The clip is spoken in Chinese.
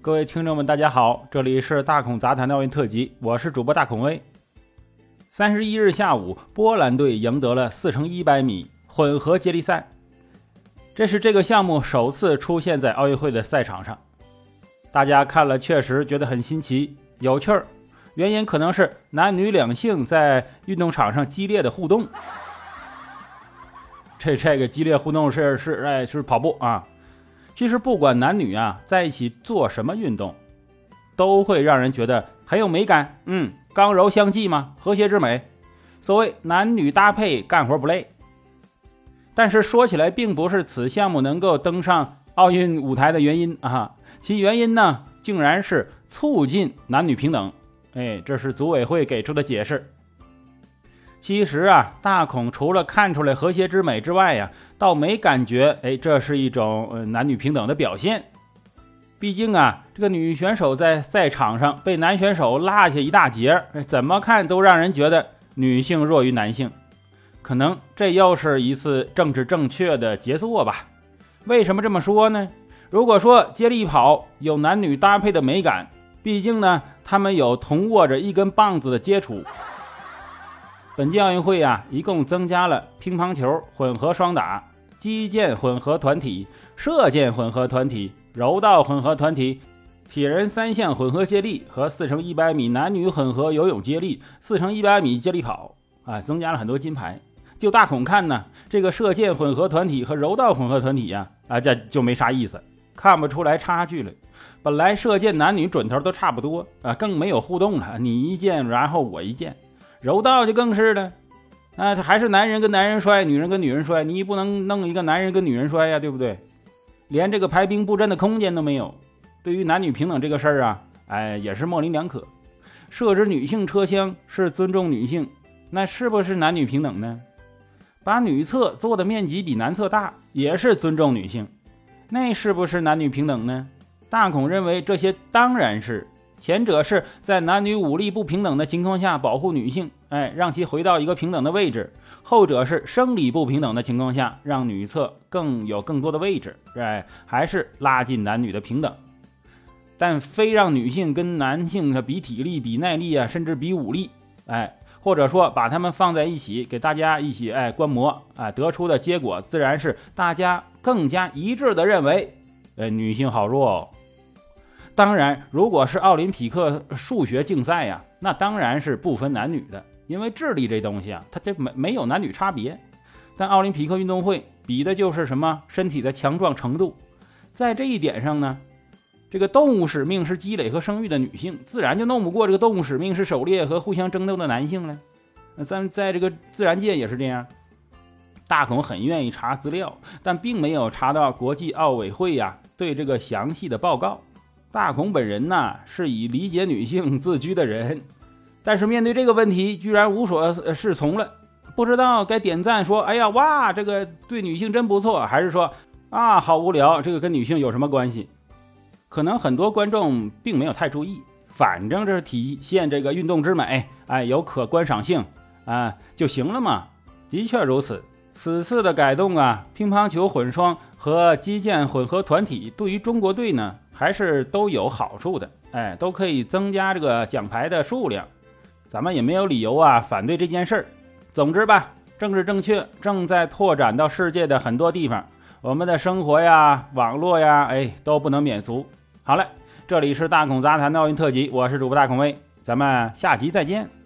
各位听众们，大家好，这里是大孔杂谈奥运特辑，我是主播大孔威。三十一日下午，波兰队赢得了四乘一百米混合接力赛，这是这个项目首次出现在奥运会的赛场上。大家看了确实觉得很新奇、有趣儿，原因可能是男女两性在运动场上激烈的互动。这这个激烈互动是是哎是跑步啊。其实不管男女啊，在一起做什么运动，都会让人觉得很有美感。嗯，刚柔相济嘛，和谐之美。所谓男女搭配，干活不累。但是说起来，并不是此项目能够登上奥运舞台的原因啊，其原因呢，竟然是促进男女平等。哎，这是组委会给出的解释。其实啊，大孔除了看出来和谐之美之外呀，倒没感觉，哎，这是一种男女平等的表现。毕竟啊，这个女选手在赛场上被男选手落下一大截，怎么看都让人觉得女性弱于男性。可能这又是一次政治正确的杰作吧？为什么这么说呢？如果说接力跑有男女搭配的美感，毕竟呢，他们有同握着一根棒子的接触。本届奥运会啊，一共增加了乒乓球混合双打、击剑混合团体、射箭混合团体、柔道混合团体、铁人三项混合接力和四乘一百米男女混合游泳接力、四乘一百米接力跑啊，增加了很多金牌。就大孔看呢，这个射箭混合团体和柔道混合团体呀，啊，这就没啥意思，看不出来差距了。本来射箭男女准头都差不多啊，更没有互动了，你一箭，然后我一箭。柔道就更是了，啊，这还是男人跟男人摔，女人跟女人摔，你不能弄一个男人跟女人摔呀，对不对？连这个排兵布阵的空间都没有。对于男女平等这个事儿啊，哎，也是模棱两可。设置女性车厢是尊重女性，那是不是男女平等呢？把女厕做的面积比男厕大，也是尊重女性，那是不是男女平等呢？大孔认为这些当然是。前者是在男女武力不平等的情况下保护女性，哎，让其回到一个平等的位置；后者是生理不平等的情况下，让女厕更有更多的位置，哎，还是拉近男女的平等。但非让女性跟男性比体力、比耐力啊，甚至比武力，哎，或者说把他们放在一起给大家一起哎观摩，哎，得出的结果自然是大家更加一致的认为，哎，女性好弱哦。当然，如果是奥林匹克数学竞赛呀，那当然是不分男女的，因为智力这东西啊，它这没没有男女差别。但奥林匹克运动会比的就是什么身体的强壮程度，在这一点上呢，这个动物使命是积累和生育的女性，自然就弄不过这个动物使命是狩猎和互相争斗的男性了。那咱在这个自然界也是这样。大孔很愿意查资料，但并没有查到国际奥委会呀对这个详细的报告。大孔本人呢是以理解女性自居的人，但是面对这个问题居然无所适从了，不知道该点赞说：“哎呀哇，这个对女性真不错。”还是说：“啊，好无聊，这个跟女性有什么关系？”可能很多观众并没有太注意，反正这是体现这个运动之美，哎，有可观赏性啊就行了嘛。的确如此。此次的改动啊，乒乓球混双和击剑混合团体对于中国队呢，还是都有好处的。哎，都可以增加这个奖牌的数量，咱们也没有理由啊反对这件事儿。总之吧，政治正确正在拓展到世界的很多地方，我们的生活呀、网络呀，哎，都不能免俗。好嘞，这里是大孔杂谈的奥运特辑，我是主播大孔威，咱们下集再见。